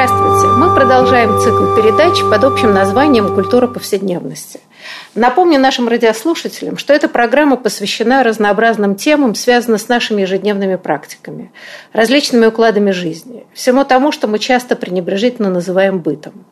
Здравствуйте. Мы продолжаем цикл передач под общим названием «Культура повседневности». Напомню нашим радиослушателям, что эта программа посвящена разнообразным темам, связанным с нашими ежедневными практиками, различными укладами жизни, всему тому, что мы часто пренебрежительно называем бытом.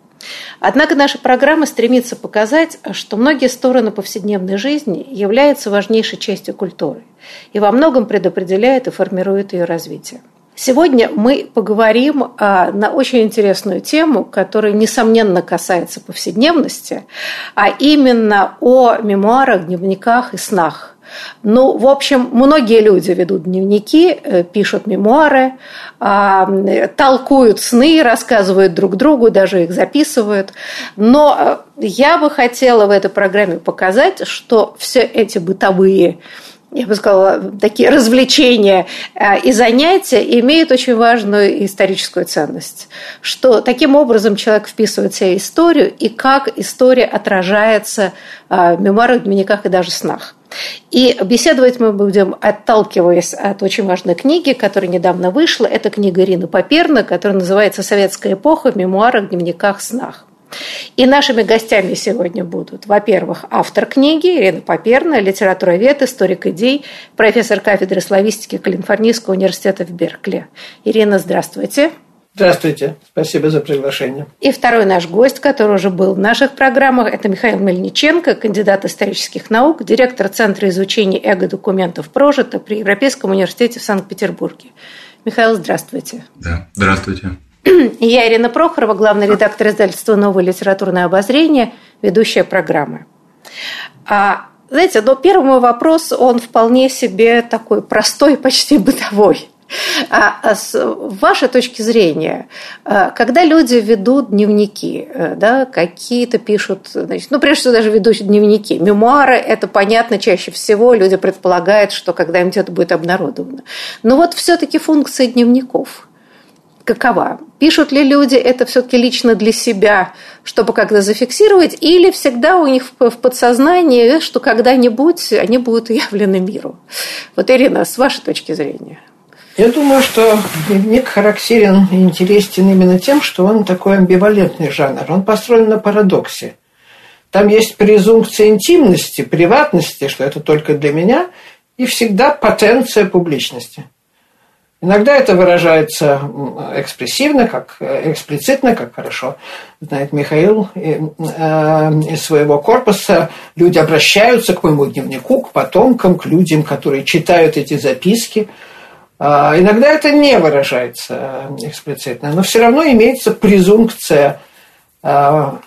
Однако наша программа стремится показать, что многие стороны повседневной жизни являются важнейшей частью культуры и во многом предопределяют и формируют ее развитие. Сегодня мы поговорим а, на очень интересную тему, которая, несомненно, касается повседневности, а именно о мемуарах, дневниках и снах. Ну, в общем, многие люди ведут дневники, э, пишут мемуары, а, толкуют сны, рассказывают друг другу, даже их записывают. Но э, я бы хотела в этой программе показать, что все эти бытовые я бы сказала, такие развлечения э, и занятия имеют очень важную историческую ценность. Что таким образом человек вписывает в себя историю и как история отражается э, в мемуарах, дневниках и даже снах. И беседовать мы будем, отталкиваясь от очень важной книги, которая недавно вышла. Это книга Ирины Поперна, которая называется «Советская эпоха в мемуарах, дневниках, снах». И нашими гостями сегодня будут, во-первых, автор книги Ирина Поперна, литературовед, историк идей, профессор кафедры славистики Калифорнийского университета в Беркли. Ирина, здравствуйте. Здравствуйте, спасибо за приглашение. И второй наш гость, который уже был в наших программах, это Михаил Мельниченко, кандидат исторических наук, директор Центра изучения эго-документов «Прожито» при Европейском университете в Санкт-Петербурге. Михаил, здравствуйте. Да, здравствуйте. Я Ирина Прохорова, главный редактор издательства «Новое литературное обозрение», ведущая программы. А, знаете, но первый мой вопрос, он вполне себе такой простой, почти бытовой. А, а с вашей точки зрения, а, когда люди ведут дневники, э, да, какие-то пишут, значит, ну, прежде всего, даже ведут дневники, мемуары, это понятно чаще всего, люди предполагают, что когда-нибудь это будет обнародовано. Но вот все-таки функция дневников – какова? Пишут ли люди это все-таки лично для себя, чтобы как-то зафиксировать, или всегда у них в подсознании, что когда-нибудь они будут явлены миру? Вот, Ирина, с вашей точки зрения. Я думаю, что дневник характерен и интересен именно тем, что он такой амбивалентный жанр. Он построен на парадоксе. Там есть презумпция интимности, приватности, что это только для меня, и всегда потенция публичности – Иногда это выражается экспрессивно, как э, эксплицитно, как хорошо знает Михаил. Э, из своего корпуса люди обращаются к моему дневнику, к потомкам, к людям, которые читают эти записки. А, иногда это не выражается э, эксплицитно, но все равно имеется презумпция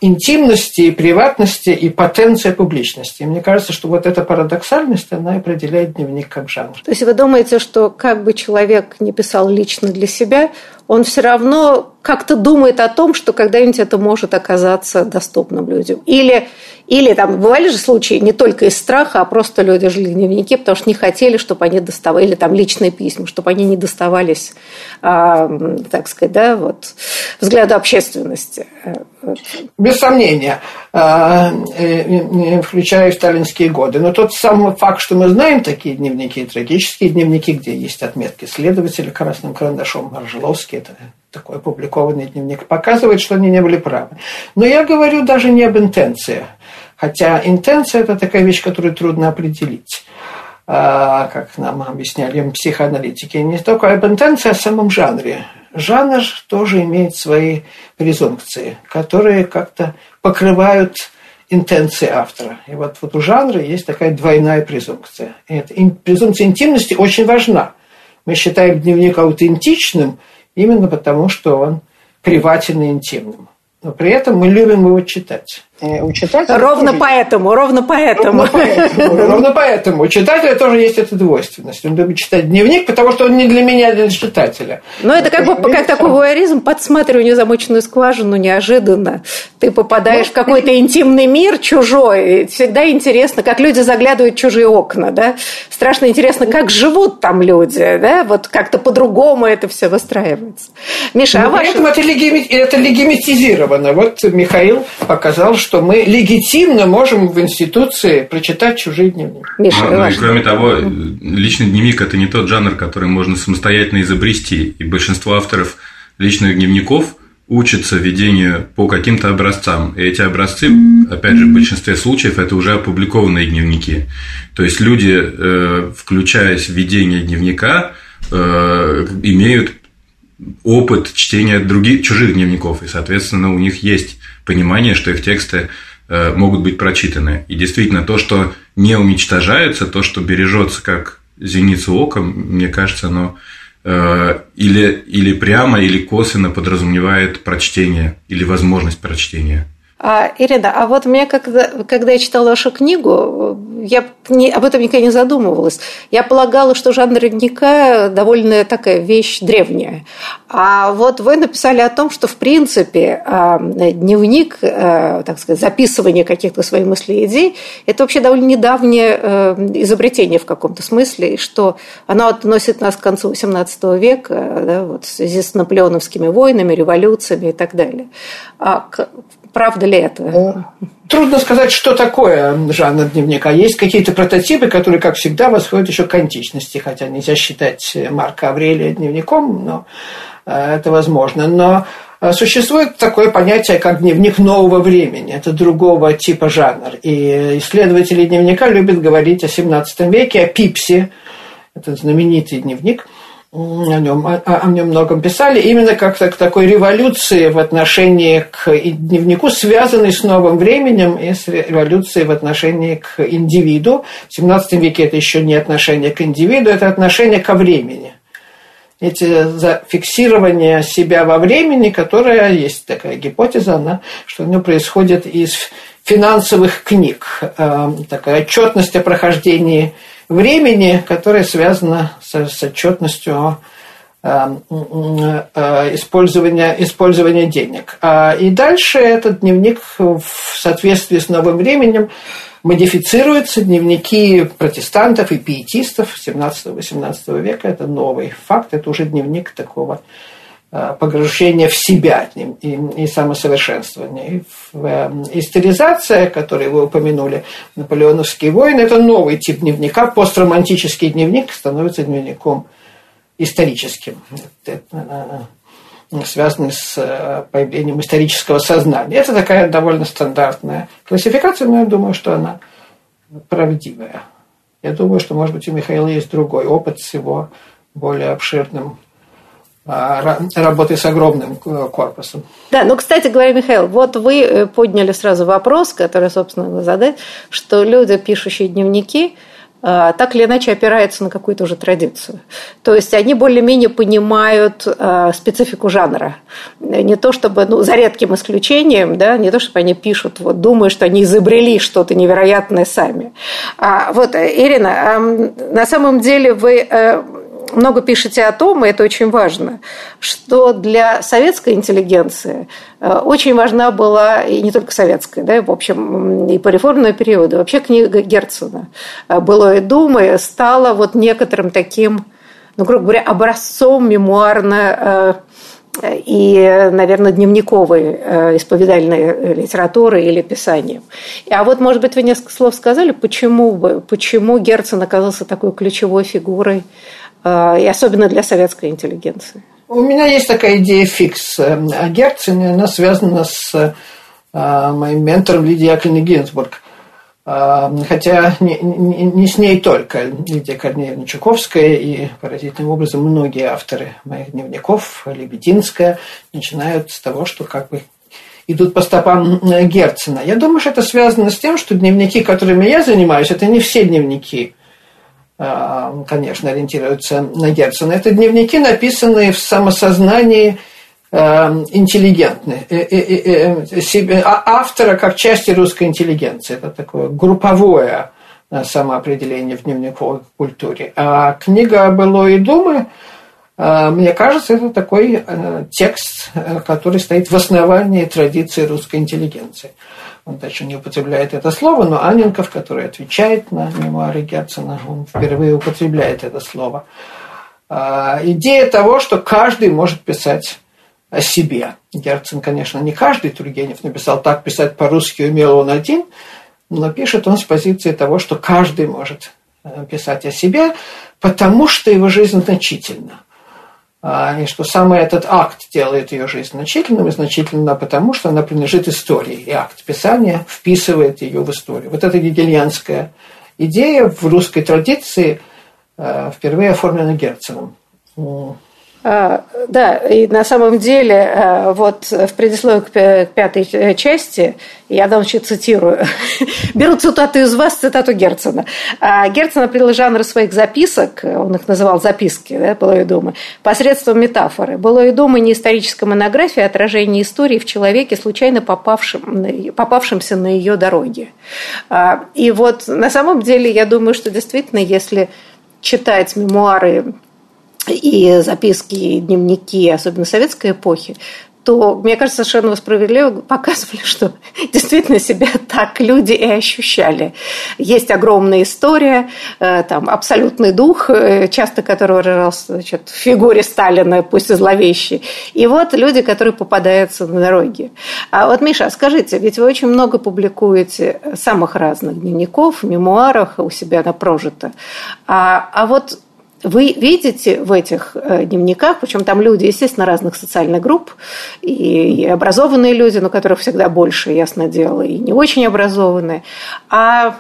интимности, приватности и потенция публичности. И мне кажется, что вот эта парадоксальность, она определяет дневник как жанр. То есть вы думаете, что как бы человек не писал лично для себя, он все равно как-то думает о том, что когда-нибудь это может оказаться доступным людям. Или, или там бывали же случаи не только из страха, а просто люди жили дневники, потому что не хотели, чтобы они доставали, или там личные письма, чтобы они не доставались, а, так сказать, да, вот, взгляду общественности. Без сомнения, а, включая сталинские годы. Но тот самый факт, что мы знаем такие дневники, трагические дневники, где есть отметки следователя красным карандашом, Маржеловский, это такой опубликованный дневник, показывает, что они не были правы. Но я говорю даже не об интенции. Хотя интенция – это такая вещь, которую трудно определить а, как нам объясняли психоаналитики, не только об интенции, а о самом жанре. Жанр тоже имеет свои презумпции, которые как-то покрывают интенции автора. И вот, вот у жанра есть такая двойная презумпция. И эта презумпция интимности очень важна. Мы считаем дневник аутентичным – именно потому, что он приватен и интимным. Но при этом мы любим его читать. Э, у читателя ровно тоже... поэтому, ровно поэтому. Ровно поэтому, ровно поэтому. У читателя тоже есть эта двойственность. Он любит читать дневник, потому что он не для меня, а для читателя. Но это как бы как такой вуайеризм, подсматривание замоченную скважину неожиданно. Ты попадаешь ну, в какой-то интимный мир чужой. Всегда интересно, как люди заглядывают в чужие окна, да? Страшно интересно, как живут там люди, да? Вот как-то по-другому это все выстраивается. Миша, а ну, ваше... это, это легимитизировано. Вот Михаил показал, что что мы легитимно можем в институции прочитать чужие дневники. Миша, ну, ну, и кроме того, личный дневник – это не тот жанр, который можно самостоятельно изобрести. И большинство авторов личных дневников учатся ведению по каким-то образцам. И эти образцы, опять же, в большинстве случаев это уже опубликованные дневники. То есть люди, э, включаясь в ведение дневника, э, имеют опыт чтения других чужих дневников, и, соответственно, у них есть понимание, что их тексты э, могут быть прочитаны. И действительно, то, что не уничтожается, то, что бережется как зеницу ока, мне кажется, оно э, или, или прямо, или косвенно подразумевает прочтение или возможность прочтения. А, Ирина, а вот мне, когда, когда я читала вашу книгу, я не, об этом никогда не задумывалась. Я полагала, что жанр дневника довольно такая вещь древняя. А вот вы написали о том, что, в принципе, а, дневник, а, так сказать, записывание каких-то своих мыслей и идей, это вообще довольно недавнее э, изобретение в каком-то смысле, что оно относит нас к концу XVIII века, да, вот, в связи с наполеоновскими войнами, революциями и так далее. А Правда ли это? Ну, трудно сказать, что такое жанр дневника. Есть какие-то прототипы, которые, как всегда, восходят еще к античности, хотя нельзя считать Марка Аврелия дневником, но э, это возможно. Но э, Существует такое понятие, как дневник нового времени. Это другого типа жанр. И исследователи дневника любят говорить о 17 веке, о Пипсе. Это знаменитый дневник – о нем, о, о нем многом писали, именно как к такой революции в отношении к дневнику, связанной с новым временем и с революцией в отношении к индивиду. В 17 веке это еще не отношение к индивиду, это отношение ко времени. Эти зафиксирование себя во времени, которая есть такая гипотеза, она, что оно происходит из финансовых книг, э, такая отчетность о прохождении времени, которое связано с, с отчетностью э, э, использования, использования денег. А, и дальше этот дневник в соответствии с новым временем модифицируется. Дневники протестантов и пиетистов 17-18 века – это новый факт, это уже дневник такого погружение в себя и, и самосовершенствование. И, э, и стилизация, которую вы упомянули, наполеоновские войны, это новый тип дневника. Постромантический дневник становится дневником историческим, это, э, связанный с появлением исторического сознания. Это такая довольно стандартная классификация, но я думаю, что она правдивая. Я думаю, что, может быть, у Михаила есть другой опыт с его более обширным работы с огромным э, корпусом. Да, ну, кстати говоря, Михаил, вот вы э, подняли сразу вопрос, который, собственно, задать, что люди, пишущие дневники, э, так или иначе опираются на какую-то уже традицию. То есть они более-менее понимают специфику жанра. Не то чтобы, ну, за редким исключением, да, не то чтобы они пишут, вот, думая, что они изобрели что-то невероятное сами. А, вот, Ирина, на самом деле вы много пишете о том, и это очень важно, что для советской интеллигенции э, очень важна была, и не только советская, да, в общем, и по реформному периоду, вообще книга Герцена «Былое думая» стала вот некоторым таким, ну, грубо говоря, образцом мемуарно э, и, наверное, дневниковой э, исповедальной литературы или писанием. А вот, может быть, вы несколько слов сказали, почему, почему Герцен оказался такой ключевой фигурой и особенно для советской интеллигенции. У меня есть такая идея фикс о э, Герцене, она связана с а, моим ментором Лидией Яковлевной Гинзбург. А, хотя не, не, не с ней только. Лидия Корнеевна Чуковская и поразительным образом многие авторы моих дневников, Лебединская, начинают с того, что как бы идут по стопам э, Герцена. Я думаю, что это связано с тем, что дневники, которыми я занимаюсь, это не все дневники Э, конечно, ориентируются на Герцена. Это дневники, написанные в самосознании Эм, интеллигентны, э, э, э, а автора как части русской интеллигенции. Это такое групповое самоопределение в дневниковой культуре. А книга «Было и думы», мне кажется, это такой текст, который стоит в основании традиции русской интеллигенции. Он дальше не употребляет это слово, но Анненков, который отвечает на мемуары Герцена, он впервые употребляет это слово. Идея того, что каждый может писать о себе. Герцен, конечно, не каждый Тургенев написал так, писать по-русски умел он один, но пишет он с позиции того, что каждый может э, писать о себе, потому что его жизнь значительна. А, и что самый этот акт делает ее жизнь значительным, и значительно потому, что она принадлежит истории, и акт писания вписывает ее в историю. Вот эта гегельянская идея в русской традиции э, впервые оформлена Герценом. А, да, и на самом деле а, вот в предисловии к пятой э, части, я значит, цитирую, беру цитату из вас, цитату Герцена. А, Герцен определил жанр своих записок, он их называл записки, да, «Былое думы», посредством метафоры. «Былое думы» не историческая монография, а отражение истории в человеке, случайно попавшем, попавшемся на ее дороге. И вот на самом деле я думаю, что действительно, если читать мемуары и записки, и дневники, особенно советской эпохи, то, мне кажется, совершенно справедливо показывали, что действительно себя так люди и ощущали. Есть огромная история, э, там, абсолютный дух, э, часто который выражался значит, в фигуре Сталина, пусть и зловещий. И вот люди, которые попадаются на дороге. А вот, Миша, скажите, ведь вы очень много публикуете самых разных дневников, мемуарах у себя на прожито. А, а вот вы видите в этих э, дневниках, причем там люди, естественно, разных социальных групп, и образованные люди, но которых всегда больше, ясно дело, и не очень образованные. А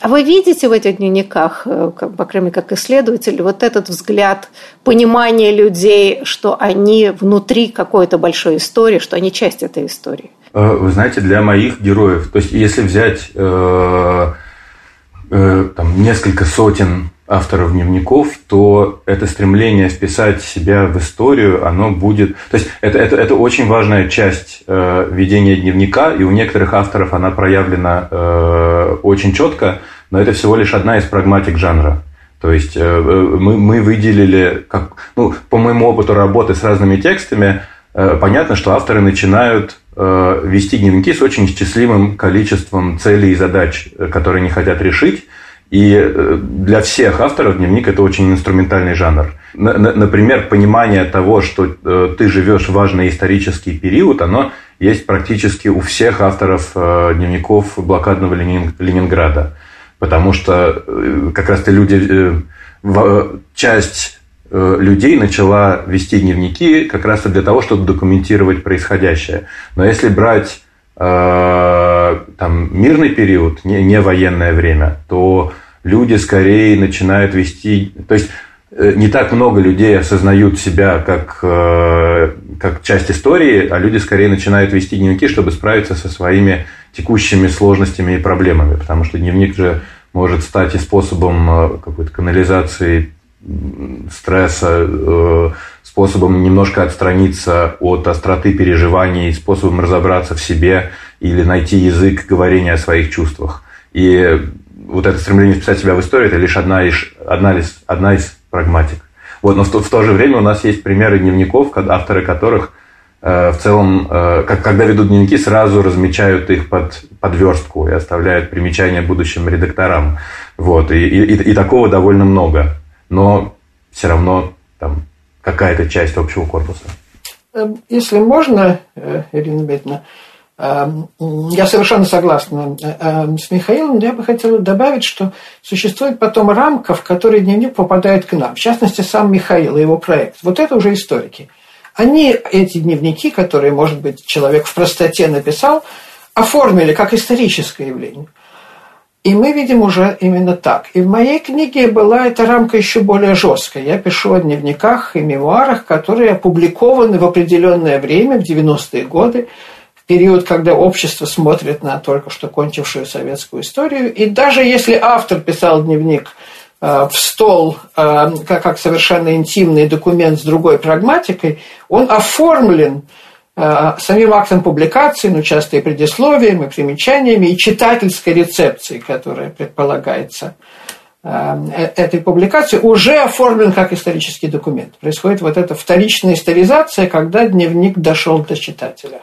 а вы видите в этих дневниках, э, по крайней мере, как исследователь, вот этот взгляд, понимание людей, что они внутри какой-то большой истории, что они часть этой истории? Э, вы знаете, для моих героев, то есть если взять э, э, там, несколько сотен авторов дневников, то это стремление вписать себя в историю, оно будет... То есть это, это, это очень важная часть э, ведения дневника, и у некоторых авторов она проявлена э, очень четко, но это всего лишь одна из прагматик жанра. То есть э, э мы, мы выделили, как, ну, по моему опыту работы с разными текстами, э, понятно, что авторы начинают э, вести дневники с очень исчислимым количеством целей и задач, э, которые они хотят решить, и э, для всех авторов дневник это очень инструментальный жанр. Например, понимание того, что э, ты живешь важный исторический период, оно есть практически у всех авторов э, дневников блокадного Ленинграда. Потому что как раз-то люди, часть людей начала вести дневники как раз для того, чтобы документировать происходящее. Но если брать Э, там, мирный период, не, не военное время, то люди скорее начинают вести... То есть э, не так много людей осознают себя как, э, как часть истории, а люди скорее начинают вести дневники, чтобы справиться со своими текущими сложностями и проблемами. Потому что дневник же может стать и способом какой-то канализации стресса, способом немножко отстраниться от остроты переживаний, способом разобраться в себе или найти язык говорения о своих чувствах. И вот это стремление вписать себя в историю – это лишь одна из, одна из, одна из прагматик. Вот, но в то, в то же время у нас есть примеры дневников, авторы которых э, в целом, э, как, когда ведут дневники, сразу размечают их под подверстку и оставляют примечания будущим редакторам. Вот, и, и, и такого довольно много. Но все равно там какая-то часть общего корпуса. Эм, если можно, э, Ирина Бетна, эм, я совершенно согласна э, эм, с Михаилом, я бы хотела добавить, что существует потом рамка, в которой дневник попадает к нам. В частности, сам Михаил и его проект. Вот это уже историки. Они эти дневники, которые, может быть, человек в простоте написал, оформили как историческое явление. И мы видим уже именно так. И в моей книге была эта рамка еще более жесткая. Я пишу о дневниках и мемуарах, которые опубликованы в определенное время, в 90-е годы, в период, когда общество смотрит на только что кончившую советскую историю. И даже если автор писал дневник в стол как, как совершенно интимный документ с другой прагматикой, он оформлен самим актом публикации, ну, часто и предисловием, и примечаниями, и читательской рецепцией, которая предполагается этой публикации, уже оформлен как исторический документ. Происходит вот эта вторичная историзация, когда дневник дошел до читателя.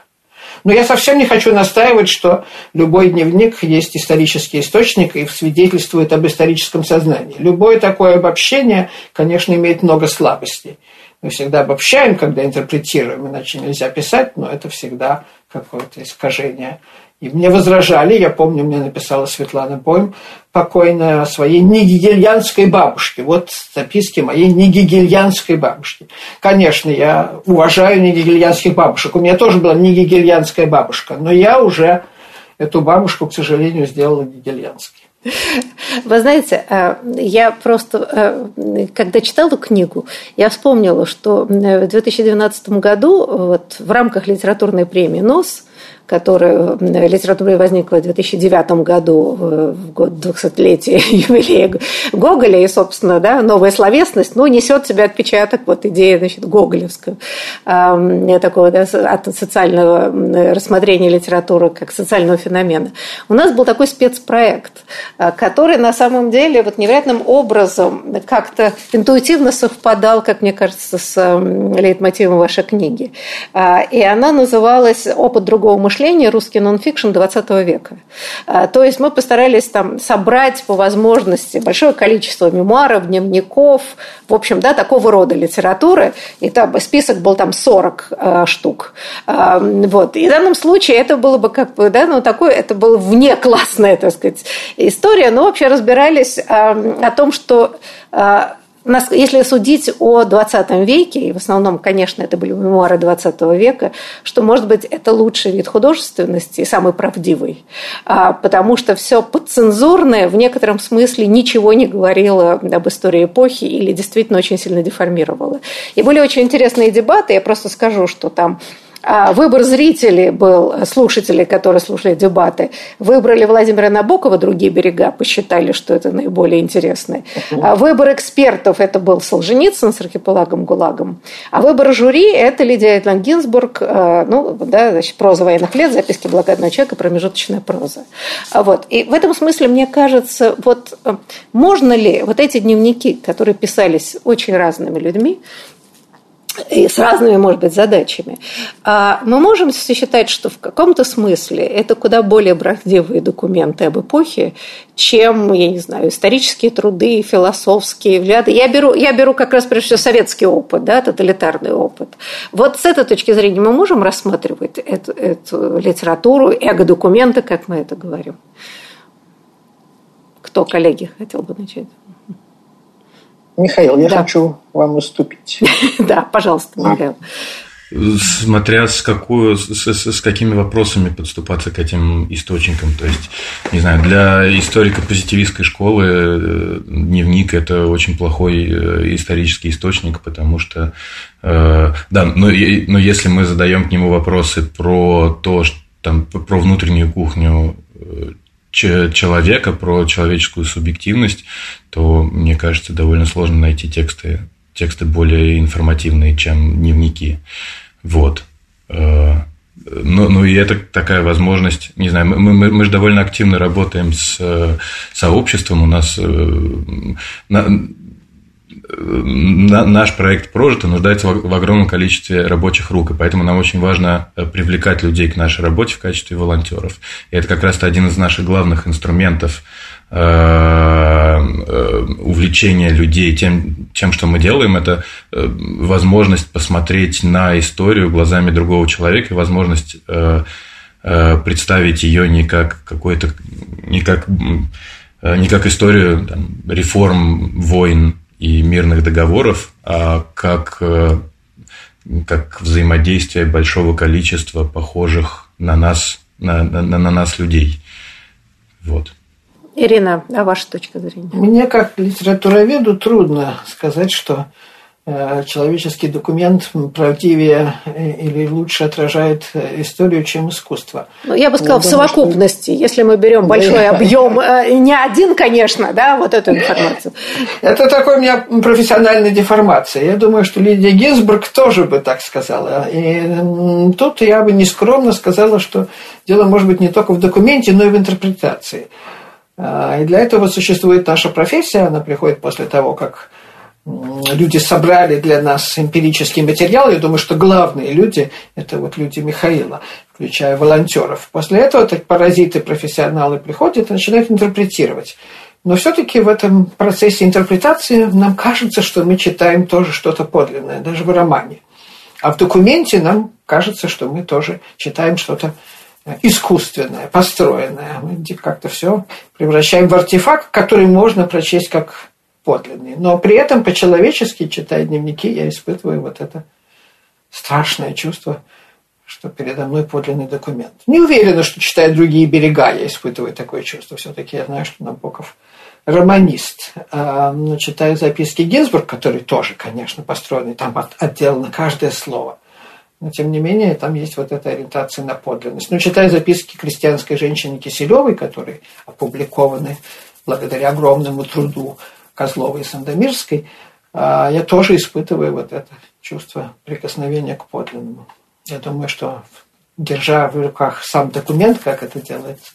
Но я совсем не хочу настаивать, что любой дневник есть исторический источник и свидетельствует об историческом сознании. Любое такое обобщение, конечно, имеет много слабостей. Мы всегда обобщаем, когда интерпретируем, иначе нельзя писать, но это всегда какое-то искажение и мне возражали, я помню, мне написала Светлана Бойм, покойная своей нигигельянской бабушке. Вот записки моей нигигельянской бабушки. Конечно, я уважаю нигигельянских бабушек. У меня тоже была нигигельянская бабушка, но я уже эту бабушку, к сожалению, сделала гигельянской. Вы знаете, э, я просто, э, когда читала книгу, я вспомнила, что в 2012 году вот, в рамках литературной премии НОС которая в литературе возникла в 2009 году, в год 200-летия юбилея Гоголя, и, собственно, да, новая словесность, ну, несет в себе отпечаток вот идеи, значит, гоголевскую, э, такого, да, от социального рассмотрения литературы как социального феномена. У нас был такой спецпроект, э, который на самом деле вот невероятным образом как-то интуитивно совпадал, как мне кажется, с лейтмотивом вашей книги. Э, и она называлась «Опыт другого мышления мышления русский нонфикшн 20 века. А, то есть мы постарались там собрать по возможности большое количество мемуаров, дневников, в общем, да, такого рода литературы. И там список был там 40 а, штук. А, вот. И в данном случае это было бы как бы, да, ну, такое, это было вне классная, так сказать, история, но вообще разбирались о том, что если судить о 20 веке, и в основном, конечно, это были мемуары 20 века, что, может быть, это лучший вид художественности и самый правдивый, а, потому что все подцензурное в некотором смысле ничего не говорило об истории эпохи или действительно очень сильно деформировало. И были очень интересные дебаты, я просто скажу, что там выбор зрителей был, слушателей, которые слушали дебаты, выбрали Владимира Набокова «Другие берега», посчитали, что это наиболее интересное. А выбор экспертов – это был Солженицын с архипелагом ГУЛАГом. А выбор жюри – это Лидия Этлан Гинзбург, а, ну, да, значит, проза военных лет, записки блокадного человека, промежуточная проза. Вот. И в этом смысле, мне кажется, вот э, можно ли вот эти дневники, которые писались очень разными людьми, и с разными, может быть, задачами. А мы можем считать, что в каком-то смысле это куда более правдивые документы об эпохе, чем, я не знаю, исторические труды, философские взгляды. Я беру, я беру как раз, прежде всего, советский опыт, да, тоталитарный опыт. Вот с этой точки зрения мы можем рассматривать эту, эту литературу, эго-документы, как мы это говорим. Кто, коллеги, хотел бы начать? Михаил, я да. хочу вам уступить. Да, пожалуйста, Михаил. Смотря с, какую, с, с, с какими вопросами подступаться к этим источникам. То есть, не знаю, для историка позитивистской школы э, дневник – это очень плохой э, исторический источник, потому что, э, да, но, но если мы задаем к нему вопросы про то, что, там, про внутреннюю кухню человека, про человеческую субъективность, то, мне кажется, довольно сложно найти тексты, тексты более информативные, чем дневники. Вот. Э, ну, ну и это такая возможность, не знаю, мы, мы, мы же довольно активно работаем с э, сообществом, у нас э, наш проект прожито нуждается в огромном количестве рабочих рук, и поэтому нам очень важно э, привлекать людей к нашей работе в качестве волонтеров. И это как раз один из наших главных инструментов э, э, увлечения людей тем, тем, что мы делаем, это возможность посмотреть на историю глазами другого человека, возможность представить ее не как какой-то, не как, не как историю там, реформ, войн, и мирных договоров, а как, э, как взаимодействие большого количества похожих на нас, на, на, на нас людей. Вот. Ирина, а ваша точка зрения? Мне, как литературоведу, трудно сказать, что человеческий документ правдивее э, или лучше отражает э, историю, чем искусство. Ну, я бы сказала, я в думаю, совокупности, что... если мы берем большой объем, не один, конечно, да, вот эту информацию. Это такой у меня профессиональная деформация. Я думаю, что Лидия Гинзбург тоже бы так сказала. И тут я бы нескромно сказала, что дело может быть не только в документе, но и в интерпретации. И для этого существует наша профессия, она приходит после того, как люди собрали для нас эмпирический материал. Я думаю, что главные люди – это вот люди Михаила, включая волонтеров. После этого так паразиты, профессионалы приходят и начинают интерпретировать. Но все-таки в этом процессе интерпретации нам кажется, что мы читаем тоже что-то подлинное, даже в романе. А в документе нам кажется, что мы тоже читаем что-то искусственное, построенное. Мы как-то все превращаем в артефакт, который можно прочесть как подлинный. Но при этом по-человечески, читая дневники, я испытываю вот это страшное чувство, что передо мной подлинный документ. Не уверена, что читая другие берега, я испытываю такое чувство. Все-таки я знаю, что Набоков романист. А, но читая записки Гинзбург, которые тоже, конечно, построены, там отделано каждое слово. Но, тем не менее, там есть вот эта ориентация на подлинность. Но читая записки крестьянской женщины Киселевой, которые опубликованы благодаря огромному труду Козловой и Сандомирской, а, я тоже испытываю вот это чувство прикосновения к подлинному. Я думаю, что держа в руках сам документ, как это делается,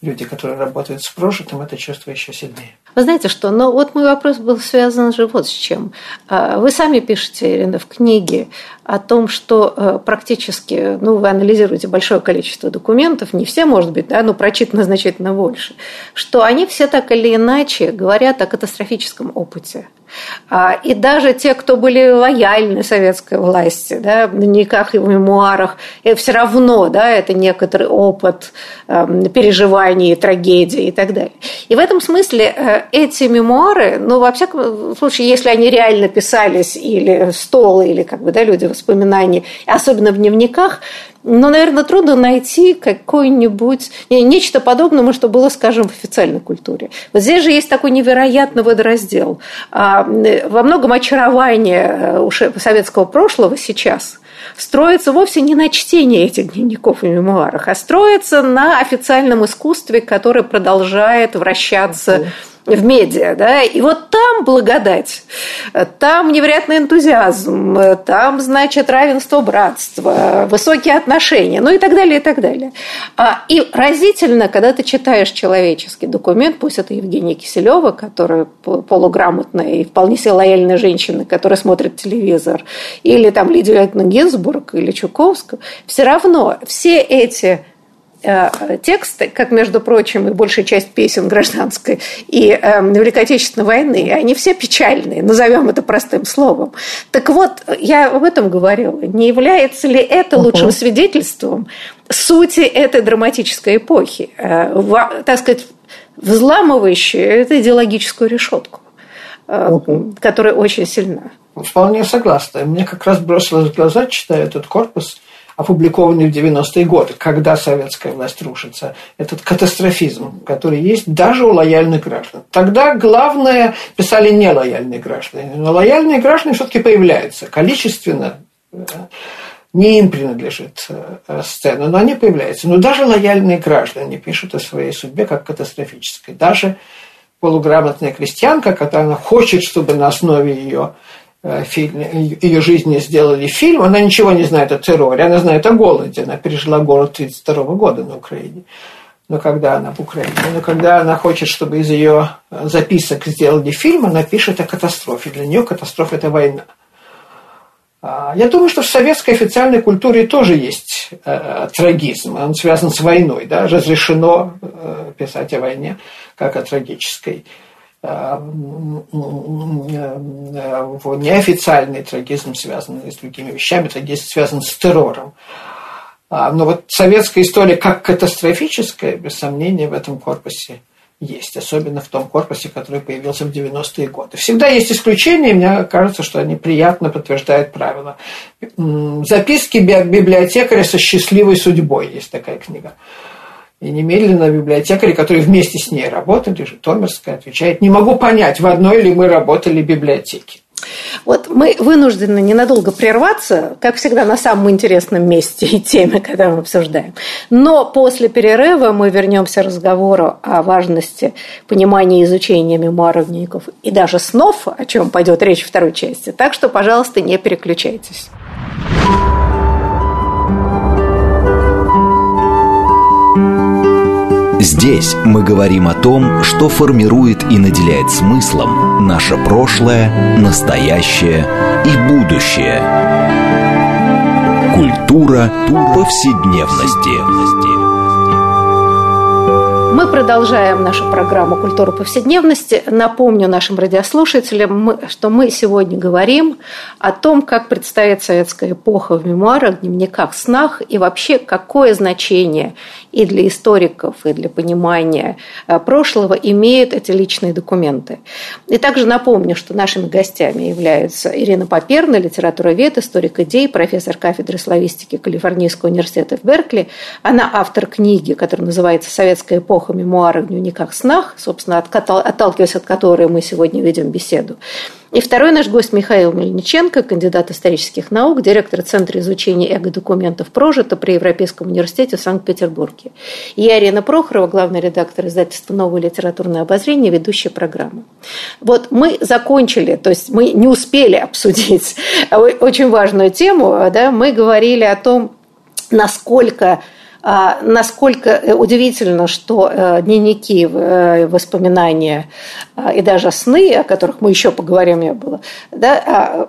люди, которые работают с прожитым, это чувство еще сильнее. Вы знаете что, но вот мой вопрос был связан же вот с чем. А, вы сами пишете, Ирина, в книге о том, что э, практически, ну, вы анализируете большое количество документов, не все, может быть, да, но прочитано значительно больше, что они все так или иначе говорят о катастрофическом опыте. А, и даже те, кто были лояльны советской власти, да, в дневниках и в мемуарах, и все равно да, это некоторый опыт эм, переживаний, трагедии и так далее. И в этом смысле э, эти мемуары, ну, во всяком случае, если они реально писались, или стол, или как бы, да, люди воспоминаний, особенно в дневниках, но, наверное, трудно найти какое-нибудь нечто подобное, что было, скажем, в официальной культуре. Вот здесь же есть такой невероятный водораздел. А, во многом очарование э, уже советского прошлого сейчас строится вовсе не на чтении этих дневников и мемуарах, а строится на официальном искусстве, которое продолжает вращаться в медиа, да, и вот там благодать, там невероятный энтузиазм, там, значит, равенство, братство, высокие отношения, ну и так далее, и так далее. А, и разительно, когда ты читаешь человеческий документ, пусть это Евгения Киселева, которая полуграмотная и вполне себе лояльная женщина, которая смотрит телевизор, или там Лидия Гинзбург, или Чуковского, все равно все эти тексты, как, между прочим, и большая часть песен гражданской и э, Великой Отечественной войны, они все печальные, назовем это простым словом. Так вот, я об этом говорила. Не является ли это лучшим свидетельством сути этой драматической эпохи, э, в, так сказать, взламывающей эту идеологическую решетку, э, которая очень сильна? Вполне согласна. Мне как раз бросилось в глаза, читая этот корпус – опубликованный в 90-е годы, когда советская власть рушится, этот катастрофизм, который есть даже у лояльных граждан. Тогда главное писали не лояльные граждане, но лояльные граждане все-таки появляются количественно, э, не им принадлежит э, сцена, но они появляются. Но даже лояльные граждане пишут о своей судьбе как катастрофической. Даже полуграмотная крестьянка, она хочет, чтобы на основе ее фильм, ее жизни сделали фильм, она ничего не знает о терроре, она знает о голоде, она пережила голод 1932 года на Украине. Но когда она в Украине, но когда она хочет, чтобы из ее записок сделали фильм, она пишет о катастрофе. Для нее катастрофа – это война. А, я думаю, что в советской официальной культуре тоже есть э, трагизм. Он связан с войной. Да? Разрешено э, писать о войне как о трагической. Э, неофициальный трагизм, связанный с другими вещами, трагизм связан с террором. А, но вот советская история как катастрофическая, без сомнения, в этом корпусе есть, особенно в том корпусе, который появился в 90-е годы. Всегда есть исключения, и мне кажется, что они приятно подтверждают правила. Записки библиотекаря со счастливой судьбой, есть такая книга. И немедленно библиотекари, которые вместе с ней работали, Житомирская, отвечает, не могу понять, в одной ли мы работали библиотеке. Вот мы вынуждены ненадолго прерваться, как всегда, на самом интересном месте и теме, когда мы обсуждаем. Но после перерыва мы вернемся к разговору о важности понимания и изучения мемуаров дневников и даже снов, о чем пойдет речь в второй части. Так что, пожалуйста, не переключайтесь. Здесь мы говорим о том, что формирует и наделяет смыслом наше прошлое, настоящее и будущее. Культура повседневности. Мы продолжаем нашу программу «Культура повседневности». Напомню нашим радиослушателям, что мы сегодня говорим о том, как представит советская эпоха в мемуарах, дневниках, снах и вообще какое значение и для историков, и для понимания э, прошлого имеют эти личные документы. И также напомню, что нашими гостями являются Ирина Поперна, литературовед, историк идей, профессор кафедры славистики Калифорнийского университета в Беркли. Она автор книги, которая называется «Советская эпоха эпоха мемуаров, дневниках, снах, собственно, отталкиваясь от которой мы сегодня ведем беседу. И второй наш гость Михаил Мельниченко, кандидат исторических наук, директор Центра изучения эго-документов «Прожито» при Европейском университете в Санкт-Петербурге. И Арина Прохорова, главный редактор издательства «Новое литературное обозрение», ведущая программы. Вот мы закончили, то есть мы не успели обсудить очень важную тему, да, мы говорили о том, насколько насколько э, удивительно, что э, дневники, э, воспоминания и даже сны, о которых мы еще поговорим, не было, да, а,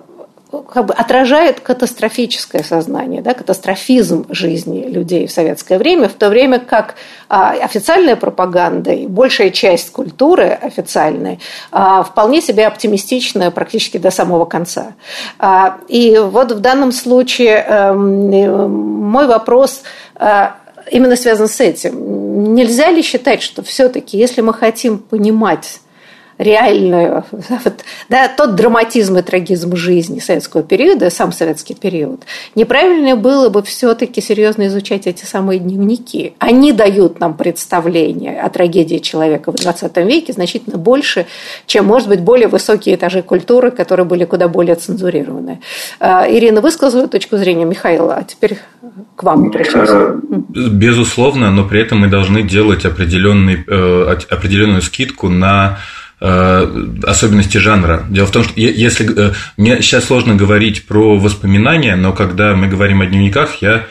как бы отражает катастрофическое сознание, да, катастрофизм жизни людей в советское время, в то время как а, официальная пропаганда и большая часть культуры официальной а, вполне себе оптимистичная практически до самого конца. А, и вот в данном случае эм, мой вопрос именно связан с этим. Нельзя ли считать, что все-таки, если мы хотим понимать реальную, вот, да, тот драматизм и трагизм жизни советского периода, сам советский период, неправильно было бы все-таки серьезно изучать эти самые дневники. Они дают нам представление о трагедии человека в 20 веке значительно больше, чем, может быть, более высокие этажи культуры, которые были куда более цензурированы. А, Ирина высказала точку зрения Михаила, а теперь к вам обращаюсь. Безусловно, но при этом мы должны делать определенный, э, определенную скидку на особенности жанра. Дело в том, что если э, мне сейчас сложно говорить про воспоминания, но когда мы говорим о дневниках, я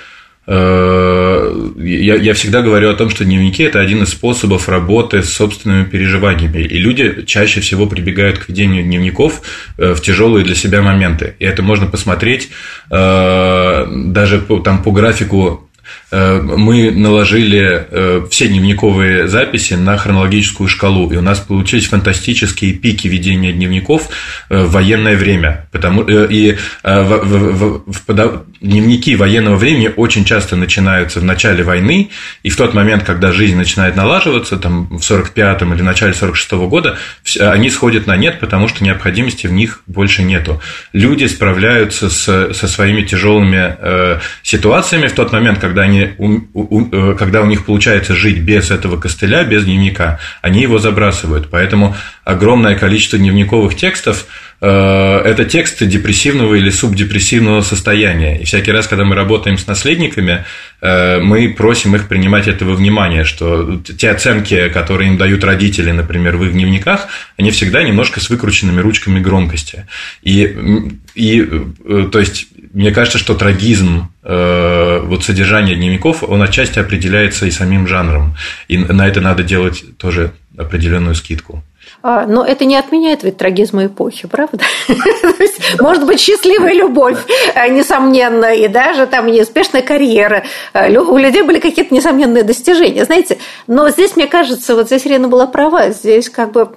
э, я, я всегда говорю о том, что дневники – это один из способов работы с собственными переживаниями. И люди чаще всего прибегают к ведению дневников в тяжелые для себя моменты. И это можно посмотреть даже по, там, по графику Э, мы наложили э, все дневниковые записи на хронологическую шкалу, и у нас получились фантастические пики ведения дневников э, в военное время. Потому, и в, в, в, дневники военного времени очень часто начинаются в начале войны, и в тот момент, когда жизнь начинает налаживаться, там, в 45-м или начале 46-го года, они сходят на нет, потому что необходимости в них больше нету. Люди справляются с, со своими тяжелыми э, ситуациями в тот момент, когда, они, у, у, когда у них получается жить без этого костыля, без дневника, они его забрасывают. Поэтому огромное количество дневниковых текстов э, это тексты депрессивного или субдепрессивного состояния. И всякий раз, когда мы работаем с наследниками, э, мы просим их принимать это во внимание, что те оценки, которые им дают родители, например, в их дневниках, они всегда немножко с выкрученными ручками громкости. И, и э, то есть, мне кажется, что трагизм вот содержания дневников, он отчасти определяется и самим жанром. И на это надо делать тоже определенную скидку. А, но это не отменяет ведь трагизма эпохи, правда? Может быть, счастливая любовь, э, несомненно, и даже там неуспешная карьера. Э, у людей были какие-то несомненные достижения, знаете. Но здесь, мне кажется, вот здесь Ирина была права, здесь как бы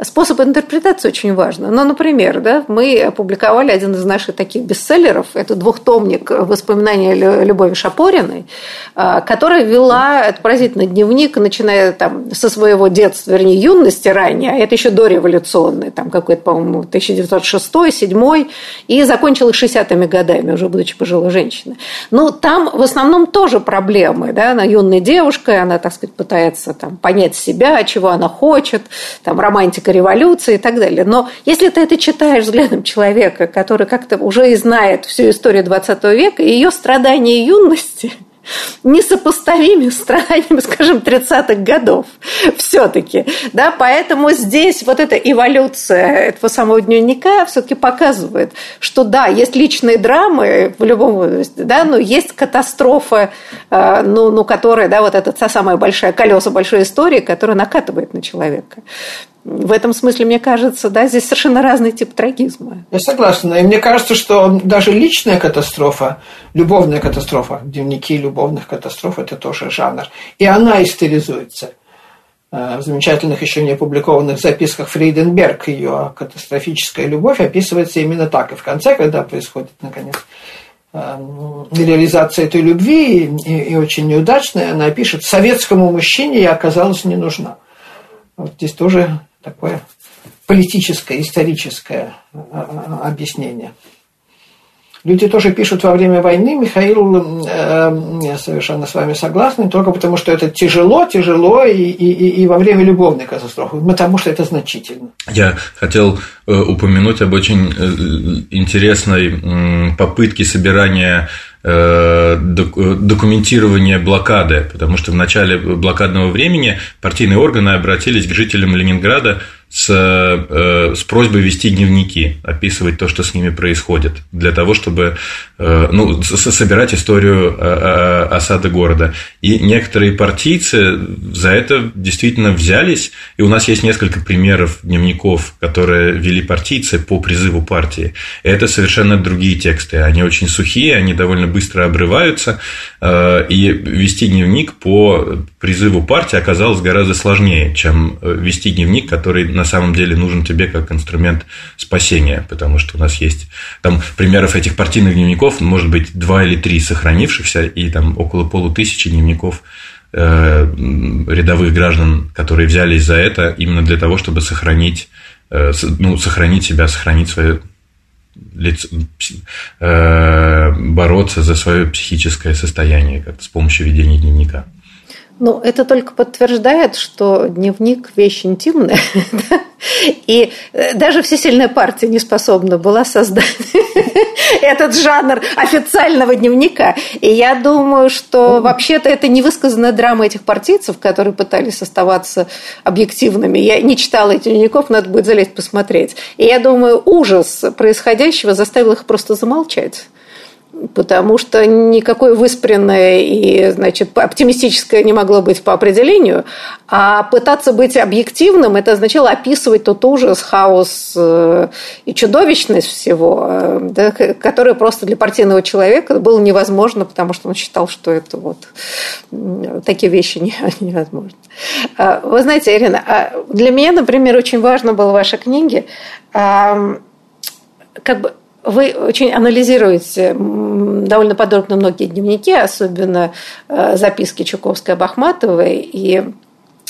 способ интерпретации очень важно. Ну, например, да, мы опубликовали один из наших таких бестселлеров, это двухтомник «Воспоминания Любови Шапориной», которая вела, это поразительный дневник, начиная там со своего детства, вернее, юности ранее, это еще дореволюционный, там какой-то, по-моему, 1906-1907, и закончил их 60-ми годами, уже будучи пожилой женщиной. Ну, там в основном тоже проблемы, да, она юная девушка, она, так сказать, пытается там, понять себя, чего она хочет, там, романтика революции и так далее. Но если ты это читаешь взглядом человека, который как-то уже и знает всю историю 20 века, и ее страдания юности – несопоставимы с страданиями, скажем, 30-х годов все-таки. Да? Поэтому здесь вот эта эволюция этого самого дневника все-таки показывает, что да, есть личные драмы в любом возрасте, да, но есть катастрофа, э, ну, ну, которая, да, вот эта самая большая колеса большой истории, которая накатывает на человека. В этом смысле, мне кажется, да, здесь совершенно разный тип трагизма. Я согласна. И мне кажется, что даже личная катастрофа, любовная катастрофа, дневники любовных катастроф – это тоже жанр. И она истеризуется. Э, в замечательных еще не опубликованных записках Фрейденберг ее катастрофическая любовь описывается именно так. И в конце, когда происходит, наконец, э, реализация этой любви, и, и очень неудачная, она пишет, советскому мужчине я оказалась не нужна. Вот здесь тоже такое политическое, историческое а, а, объяснение. Люди тоже пишут во время войны, Михаил, э, совершенно с вами согласен, только потому что это тяжело, тяжело и, и, и во время любовной катастрофы, потому что это значительно. Я хотел э, упомянуть об очень э, интересной попытке собирания документирования блокады, потому что в начале блокадного времени партийные органы обратились к жителям Ленинграда с, э, с просьбой вести дневники, описывать то, что с ними происходит, для того, чтобы э, ну, собирать историю э, осады города. И некоторые партийцы за это действительно взялись, и у нас есть несколько примеров дневников, которые вели партийцы по призыву партии. Это совершенно другие тексты, они очень сухие, они довольно быстро обрываются, и вести дневник по призыву партии оказалось гораздо сложнее, чем вести дневник, который на самом деле нужен тебе как инструмент спасения, потому что у нас есть там примеров этих партийных дневников, может быть, два или три сохранившихся, и там около полутысячи дневников э, рядовых граждан, которые взялись за это именно для того, чтобы сохранить, э, ну, сохранить себя, сохранить свое лицо, э, бороться за свое психическое состояние как с помощью ведения дневника. Ну, это только подтверждает, что дневник – вещь интимная. И э, даже всесильная партия не способна была создать этот жанр официального дневника. И я думаю, что вообще-то это невысказанная драма этих партийцев, которые пытались оставаться объективными. Я не читала этих дневников, надо будет залезть посмотреть. И я думаю, ужас происходящего заставил их просто замолчать потому что никакое выспренное и значит, оптимистическое не могло быть по определению, а пытаться быть объективным, это означало описывать тот ужас, хаос э, и чудовищность всего, э, да, который просто для партийного человека было невозможно, потому что он считал, что это вот такие вещи невозможны. А, вы знаете, Ирина, а для меня, например, очень важно было в вашей книге как бы вы очень анализируете довольно подробно многие дневники, особенно э, записки Чуковской Бахматовой и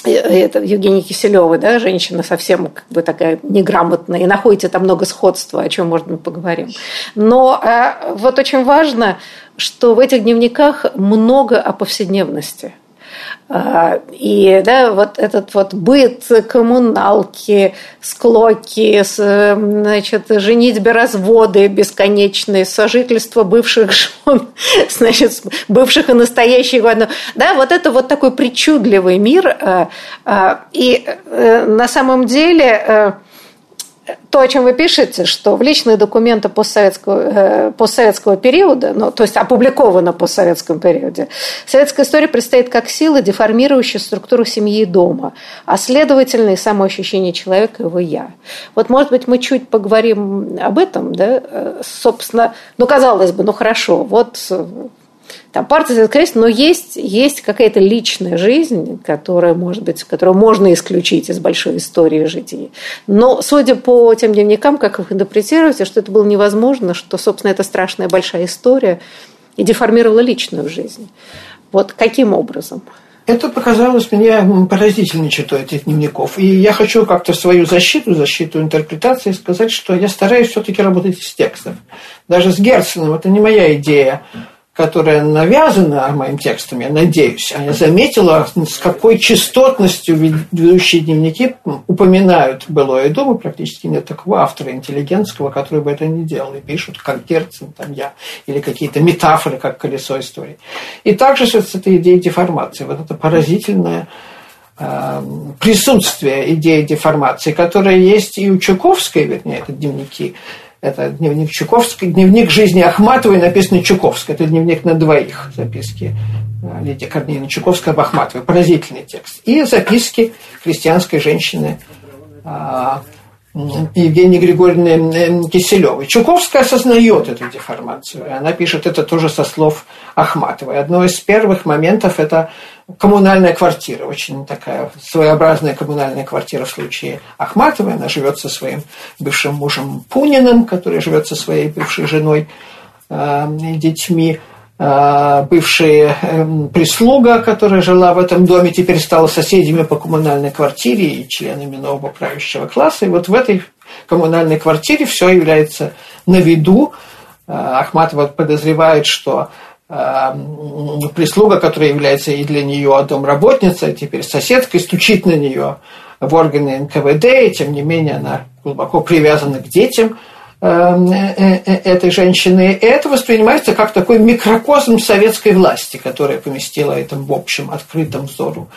это Евгения Киселева, да, женщина совсем как бы такая неграмотная, и находите там много сходства, о чем, мы поговорим. Но э, вот очень важно, что в этих дневниках много о повседневности – а, и да, вот этот вот быт, коммуналки, склоки, значит, женитьбы, разводы бесконечные, сожительство бывших жен, значит, бывших и настоящих. Да, вот это вот такой причудливый мир. А, а, и э, на самом деле э, то, о чем вы пишете, что в личные документы постсоветского, э, постсоветского периода, ну, то есть опубликовано постсоветском периоде, советская история предстоит как сила, деформирующая структуру семьи и дома, а следовательно и самоощущение человека, его «я». Вот, может быть, мы чуть поговорим об этом, да, э, собственно, ну, казалось бы, ну, хорошо, вот там партия крест, но есть, есть какая-то личная жизнь, которая, может быть, которую можно исключить из большой истории жития. Но, судя по тем дневникам, как их интерпретируете, что это было невозможно, что, собственно, эта страшная большая история и деформировала личную жизнь. Вот каким образом? Это показалось мне поразительной чертой этих дневников. И я хочу как-то свою защиту, защиту интерпретации сказать, что я стараюсь все-таки работать с текстом. Даже с Герценом, это не моя идея которая навязана моим текстом, я надеюсь, я заметила, с какой частотностью ведущие дневники упоминают былое думы, практически нет такого автора интеллигентского, который бы это не делал, и пишут, как Герцен, там я, или какие-то метафоры, как колесо истории. И также с этой идеей деформации, вот это поразительное э, присутствие идеи деформации, которая есть и у Чуковской, вернее, это дневники, это дневник Чуковской, дневник жизни Ахматовой, написанный Чуковской. Это дневник на двоих, записки э, Лидии Корнеевны Чуковской об Ахматовой. Поразительный текст. И записки христианской женщины а, Евгении Григорьевны Киселевой. Чуковская осознает эту деформацию. Она пишет это тоже со слов Ахматовой. Одно из первых моментов – это коммунальная квартира. Очень такая своеобразная коммунальная квартира в случае Ахматовой. Она живет со своим бывшим мужем Пуниным, который живет со своей бывшей женой э, и детьми. Э, бывшая эм, прислуга, которая жила в этом доме, теперь стала соседями по коммунальной квартире и членами нового правящего класса. И вот в этой коммунальной квартире все является на виду. Э, Ахматова подозревает, что э, прислуга, которая является и для нее домработницей, теперь соседкой, стучит на нее в органы НКВД, и тем не менее она глубоко привязана к детям – Эм, этой женщины. И это воспринимается как такой микрокосм советской власти, которая поместила это в общем открытом взору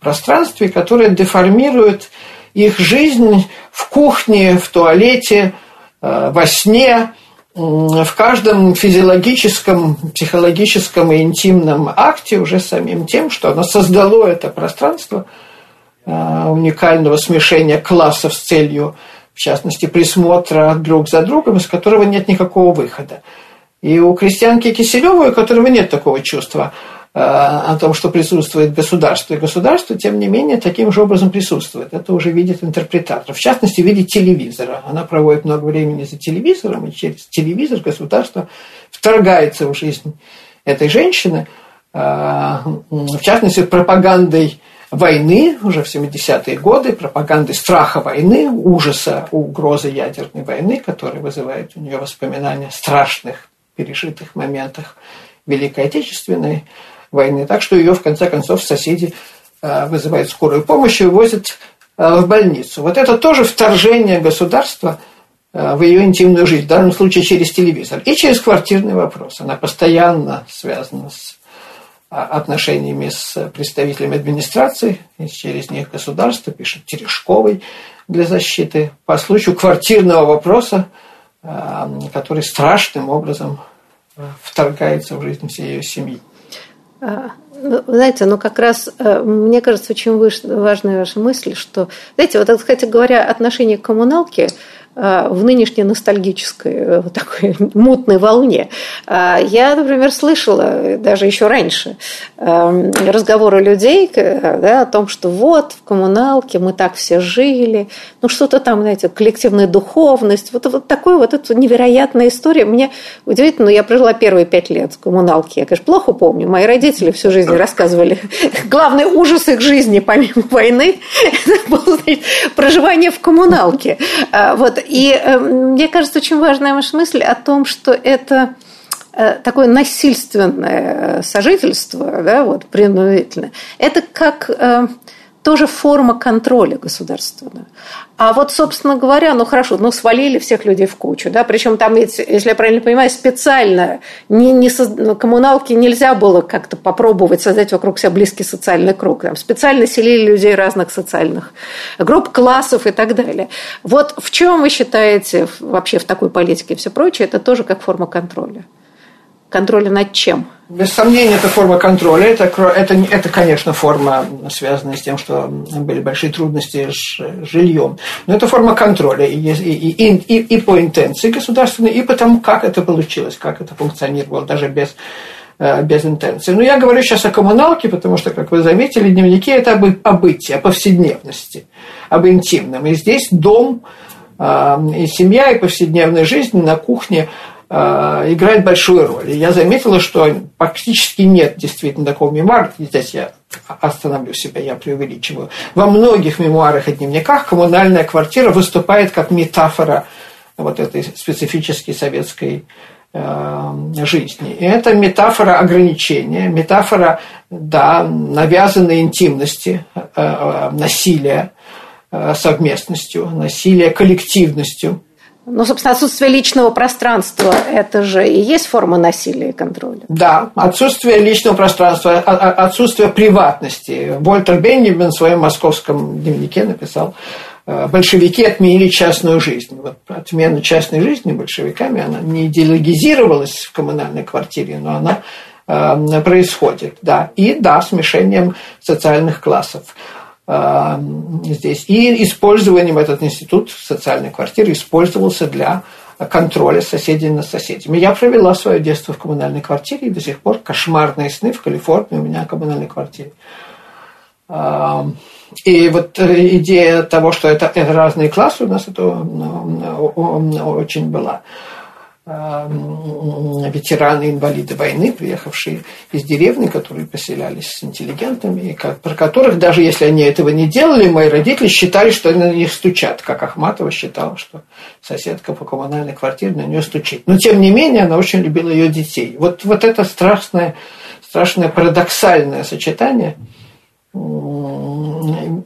пространстве, которое деформирует их жизнь в кухне, в туалете, во сне, в каждом физиологическом, психологическом и интимном акте уже самим тем, что оно создало это пространство уникального смешения классов с целью в частности, присмотра друг за другом, из которого нет никакого выхода. И у крестьянки Киселевой, у которого нет такого чувства э, о том, что присутствует государство. И государство, тем не менее, таким же образом присутствует. Это уже видит интерпретатор. В частности, видит телевизора. Она проводит много времени за телевизором, и через телевизор государство вторгается в жизнь этой женщины, э, в частности, пропагандой войны уже в 70-е годы, пропаганды страха войны, ужаса, угрозы ядерной войны, которая вызывает у нее воспоминания о страшных пережитых моментах Великой Отечественной войны. Так что ее, в конце концов, соседи э, вызывают скорую помощь и увозят э, в больницу. Вот это тоже вторжение государства э, в ее интимную жизнь, в данном случае через телевизор и через квартирный вопрос. Она постоянно связана с отношениями с представителями администрации, через них государство, пишет Терешковой для защиты, по случаю квартирного вопроса, э, который страшным образом э, вторгается в жизнь всей ее семьи. А, ну, знаете, ну как раз э, мне кажется очень важная ваша мысль, что, знаете, вот, кстати говоря, отношение к коммуналке – в нынешней ностальгической э, вот такой мутной волне. А я, например, слышала даже еще раньше эм, разговоры людей да, о том, что вот в коммуналке мы так все жили, ну что-то там, знаете, коллективная духовность, вот, вот такой вот эта невероятная история. Мне удивительно, я прожила первые пять лет в коммуналке, я, конечно, плохо помню, мои родители всю жизнь рассказывали главный ужас их жизни помимо войны, знаете, проживание в коммуналке. А вот, и э, мне кажется, очень важная ваша мысль о том, что это э, такое насильственное сожительство, да, вот, принудительное, это как э, тоже форма контроля государственного. А вот, собственно говоря, ну хорошо, ну свалили всех людей в кучу, да, причем там, если я правильно понимаю, специально не, не со, ну, коммуналки нельзя было как-то попробовать создать вокруг себя близкий социальный круг. Там специально селили людей разных социальных групп, классов и так далее. Вот в чем вы считаете вообще в такой политике и все прочее, это тоже как форма контроля? Контроля над чем? Без сомнения, это форма контроля. Это, это, это, конечно, форма, связанная с тем, что были большие трудности с жильем. Но это форма контроля и, и, и, и, и по интенции государственной, и по тому, как это получилось, как это функционировало, даже без, э, без интенции. Но я говорю сейчас о коммуналке, потому что, как вы заметили, дневники – это об, о бытии, о повседневности, об интимном. И здесь дом, э, и семья, и повседневная жизнь на кухне – играет большую роль. И я заметила, что практически нет действительно такого мемуара. Здесь я остановлю себя, я преувеличиваю. Во многих мемуарах и дневниках коммунальная квартира выступает как метафора вот этой специфической советской э, жизни. И это метафора ограничения, метафора, да, навязанной интимности, э, э, насилия совместностью, насилия коллективностью – ну, собственно, отсутствие личного пространства – это же и есть форма насилия и контроля. Да, отсутствие личного пространства, а, а, отсутствие приватности. Вольтер Беннемин в своем московском дневнике написал, э, большевики отменили частную жизнь. Вот отмена частной жизни большевиками, она не идеологизировалась в коммунальной квартире, но она э, происходит, да. И, да, смешением социальных классов. Э, здесь. И использованием этот институт социальной квартиры использовался для контроля соседей над соседями. Я провела свое детство в коммунальной квартире, и до сих пор кошмарные сны в Калифорнии у меня в коммунальной квартире. Э, и вот идея того, что это, это разные классы у нас, это очень была. Эм, ветераны, инвалиды войны, приехавшие из деревни, которые поселялись с интеллигентами, про которых, даже если они этого не делали, мои родители считали, что они на них стучат, как Ахматова считала, что соседка по коммунальной квартире на нее стучит. Но, тем не менее, она очень любила ее детей. Вот, вот это страшное, страшное парадоксальное сочетание –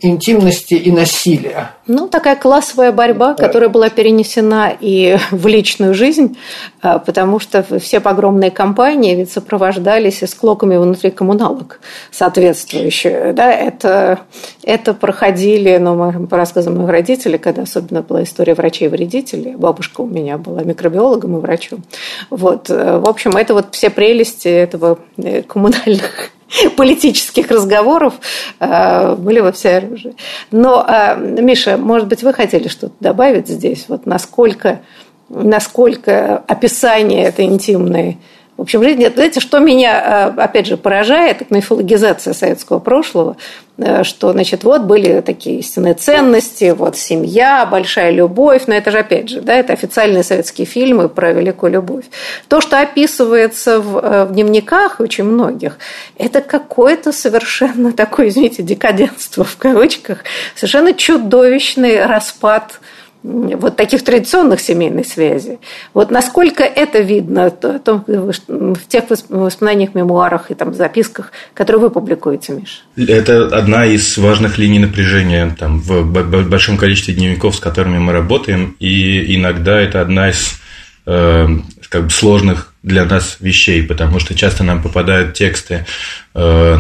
интимности и насилия. Ну, такая классовая борьба, которая была перенесена и в личную жизнь, а, потому что все погромные кампании ведь сопровождались склоками внутри коммуналок соответствующие. Да, это, это проходили, ну, мы, по рассказам моих родителей, когда особенно была история врачей-вредителей, бабушка у меня была микробиологом и врачом. Вот, э, в общем, это вот все прелести этого э, коммунальных политических разговоров э, были во всеоружии. Но, э, Миша, может быть, вы хотели что-то добавить здесь? Вот насколько, насколько описание этой интимной в общем, жизнь, знаете, что меня, э, опять же, поражает, это мифологизация советского прошлого, э, что, значит, вот были такие истинные ценности, вот семья, большая любовь, но это же, опять же, да, это официальные советские фильмы про великую любовь. То, что описывается в, э, в дневниках очень многих, это какое-то совершенно такое, извините, декаденство в кавычках, совершенно чудовищный распад вот таких традиционных семейных связей. Вот насколько это видно в тех воспоминаниях, мемуарах и там записках, которые вы публикуете, Миш? Это одна из важных линий напряжения там, в большом количестве дневников, с которыми мы работаем, и иногда это одна из э, как бы сложных для нас вещей, потому что часто нам попадают тексты, э,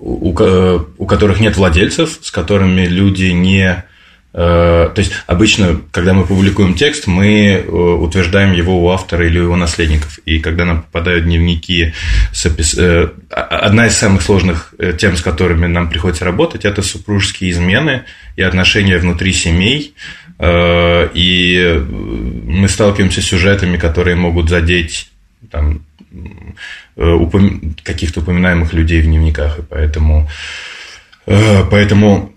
у, у которых нет владельцев, с которыми люди не Э, то есть обычно, когда мы публикуем текст, мы э, утверждаем его у автора или у его наследников. И когда нам попадают дневники, опис... Э, одна из самых сложных тем, с которыми нам приходится работать, это супружеские измены и отношения внутри семей. И мы сталкиваемся с сюжетами, которые могут задеть там, каких-то упоминаемых людей в дневниках. И поэтому, поэтому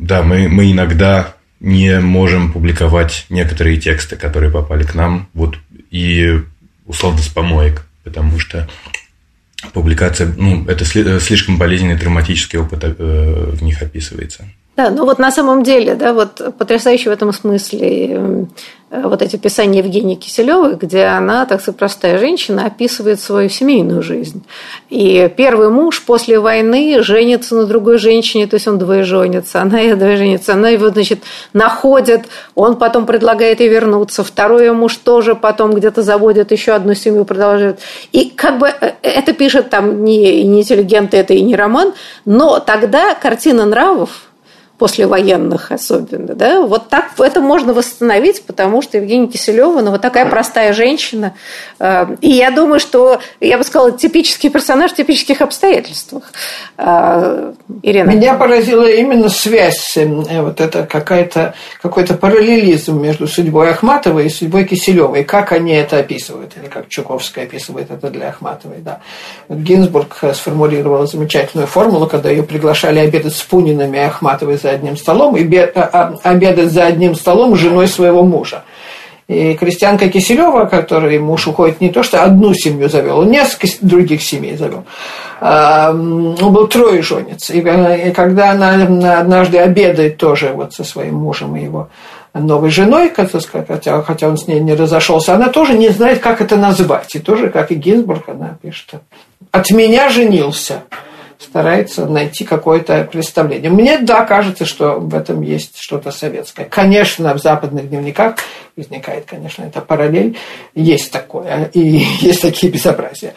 да, мы, мы иногда не можем публиковать некоторые тексты, которые попали к нам, вот и условно с помоек, потому что публикация, ну, это слишком болезненный травматический опыт э, в них описывается. Да, ну вот на самом деле, да, вот потрясающе в этом смысле эм, вот эти писания Евгении Киселевой, где она, так сказать, простая женщина, описывает свою семейную жизнь. И первый муж после войны женится на другой женщине, то есть он двоеженится, она и двоеженится, она его, значит, находит, он потом предлагает ей вернуться, второй муж тоже потом где-то заводит еще одну семью, продолжает. И как бы э, это пишет там не, не интеллигент, это и не роман, но тогда картина нравов, послевоенных особенно, да, вот так это можно восстановить, потому что Евгения Киселева, ну, вот такая простая женщина, э, и я думаю, что, я бы сказала, типический персонаж в типических обстоятельствах. Э, Ирина. Меня поразила именно связь, э, вот это какая-то, какой-то параллелизм между судьбой Ахматовой и судьбой Киселевой, как они это описывают, или как Чуковская описывает это для Ахматовой, да. Гинзбург сформулировала замечательную формулу, когда ее приглашали обедать с Пунинами и Ахматовой за одним столом и а, а, обедать за одним столом с женой своего мужа. И крестьянка Киселева, который муж уходит не то, что одну семью завел, он несколько других семей завел. А, он был трое женец. И когда она однажды обедает тоже вот со своим мужем и его новой женой, хотя, хотя он с ней не разошелся, она тоже не знает, как это назвать. И тоже, как и Гинзбург, она пишет, от меня женился старается найти какое-то представление. Мне, да, кажется, что в этом есть что-то советское. Конечно, в западных дневниках возникает, конечно, эта параллель. Есть такое, и есть такие безобразия.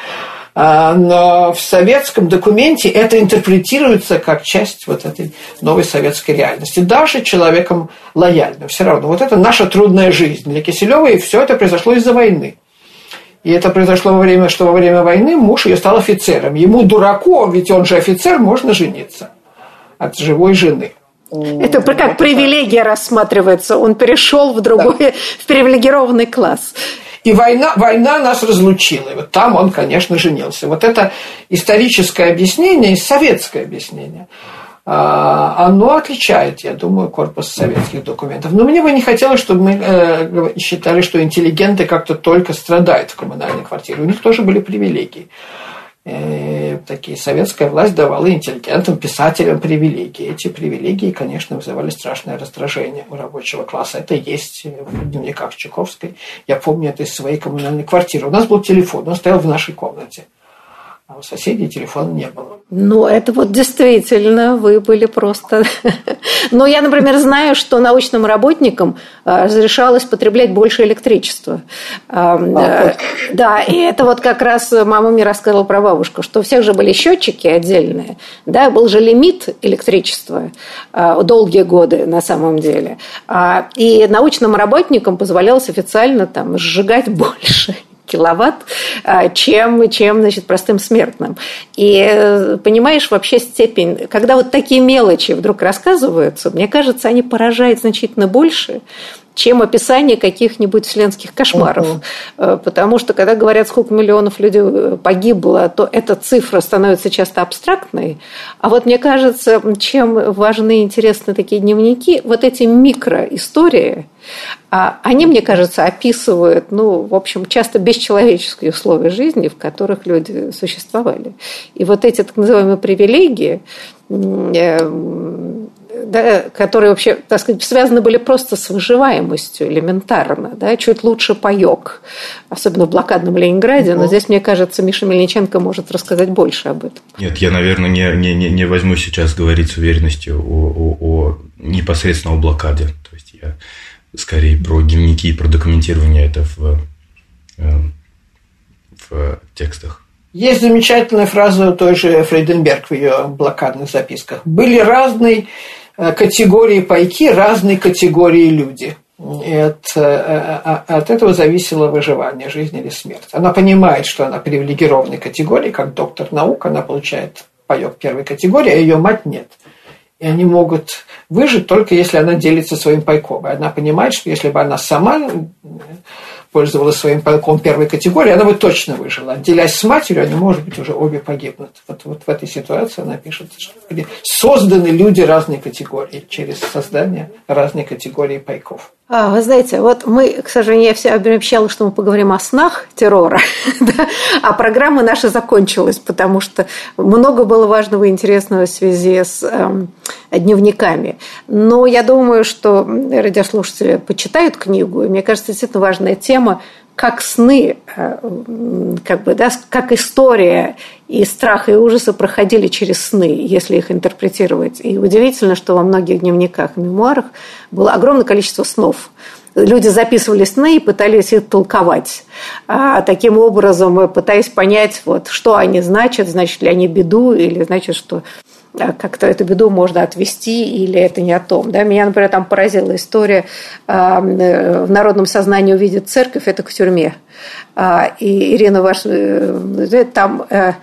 А, но в советском документе это интерпретируется как часть вот этой новой советской реальности. Даже человеком лояльным. Все равно. Вот это наша трудная жизнь. Для Киселева и все это произошло из-за войны. И это произошло во время, что во время войны муж ее стал офицером. Ему, дураку, ведь он же офицер, можно жениться от живой жены. Это как привилегия рассматривается. Он перешел в другой, да. в привилегированный класс. И война, война нас разлучила. И вот там он, конечно, женился. Вот это историческое объяснение и советское объяснение – оно отличает, я думаю, корпус советских документов. Но мне бы не хотелось, чтобы мы э, считали, что интеллигенты как-то только страдают в коммунальной квартире. У них тоже были привилегии. Э, такие советская власть давала интеллигентам, писателям привилегии. Эти привилегии, конечно, вызывали страшное раздражение у рабочего класса. Это есть в дневниках Чайковской. Я помню это из своей коммунальной квартиры. У нас был телефон, он стоял в нашей комнате а у соседей телефона не было. Ну, это вот действительно, вы были просто... Но я, например, знаю, что научным работникам а, разрешалось потреблять больше электричества. А, а, да, и это вот как раз мама мне рассказывала про бабушку, что у всех же были счетчики отдельные, да, был же лимит электричества долгие годы на самом деле. И научным работникам позволялось официально там сжигать больше киловатт, а, чем, чем значит, простым смертным. И э, понимаешь вообще степень, когда вот такие мелочи вдруг рассказываются, мне кажется, они поражают значительно больше, чем описание каких-нибудь вселенских кошмаров. Uh-huh. Потому что, когда говорят, сколько миллионов людей э, погибло, то эта цифра становится часто абстрактной. А вот мне кажется, чем важны и интересны такие дневники, вот эти микроистории, а они, мне кажется, описывают, ну, в общем, часто бесчеловеческие условия жизни, в которых люди существовали. И вот эти так называемые привилегии, да, которые вообще, так сказать, связаны были просто с выживаемостью элементарно, да, чуть лучше паек, особенно в блокадном Ленинграде, но здесь, мне кажется, Миша Мельниченко может рассказать больше об этом. Нет, я, наверное, не, не, не, не возьму сейчас говорить с уверенностью о, о, о непосредственно о блокаде, то есть я скорее про дневники и про документирование это в, э, в текстах. Есть замечательная фраза той же Фрейденберг в ее блокадных записках. Были разные категории пайки разные категории люди. От, э, э, от этого зависело выживание, жизнь или смерть. Она понимает, что она привилегированной категории, как доктор наук, она получает паек первой категории, а ее мать нет. И они могут выжить только если она делится своим пайком. И она понимает, что если бы она сама пользовалась своим полком первой категории, она бы точно выжила. Отделяясь с матерью, они, может быть, уже обе погибнут. Вот, вот в этой ситуации она пишет, что созданы люди разной категории через создание разной категории пайков. А, вы знаете, вот мы, к сожалению, я все обещала, что мы поговорим о снах террора, да? а программа наша закончилась, потому что много было важного и интересного в связи с эм, дневниками. Но я думаю, что радиослушатели почитают книгу, и мне кажется, действительно важная тема как сны, э, как бы, да, как история и страх, и ужасы проходили через сны, если их интерпретировать. И удивительно, что во многих дневниках мемуарах было огромное количество снов. Люди записывали сны и пытались их толковать. А таким образом, пытаясь понять, вот, что они значат, значит ли они беду, или значит, что как-то эту беду можно отвести или это не о том. Да? Меня, например, там поразила история э, в народном сознании увидеть церковь, это к тюрьме. А, и Ирина, ваш, э, там э,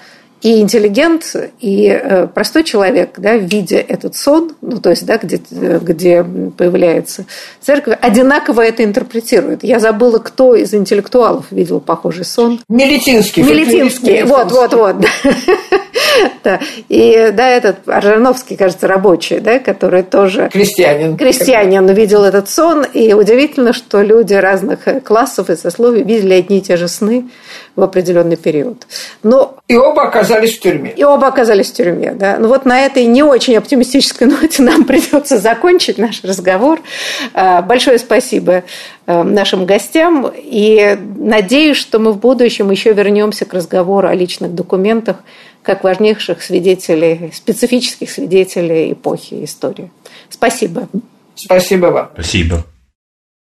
И интеллигент, и э, простой человек, да, видя этот сон, ну, то есть, да, где, где появляется церковь, одинаково это интерпретирует. Я забыла, кто из интеллектуалов видел похожий сон. Мелитинский. Мелитинский, вот, вот, вот. Да. И да, этот Аржановский, кажется, рабочий, да, который тоже... Крестьянин. Крестьянин видел этот сон. И удивительно, что люди разных классов и сословий видели одни и те же сны в определенный период. Но... И оба оказались в тюрьме. И оба оказались в тюрьме, да. Ну вот на этой не очень оптимистической ноте нам придется закончить наш разговор. А, большое спасибо а, нашим гостям. И надеюсь, что мы в будущем еще вернемся к разговору о личных документах как важнейших свидетелей, специфических свидетелей эпохи истории. Спасибо. Спасибо вам. Спасибо.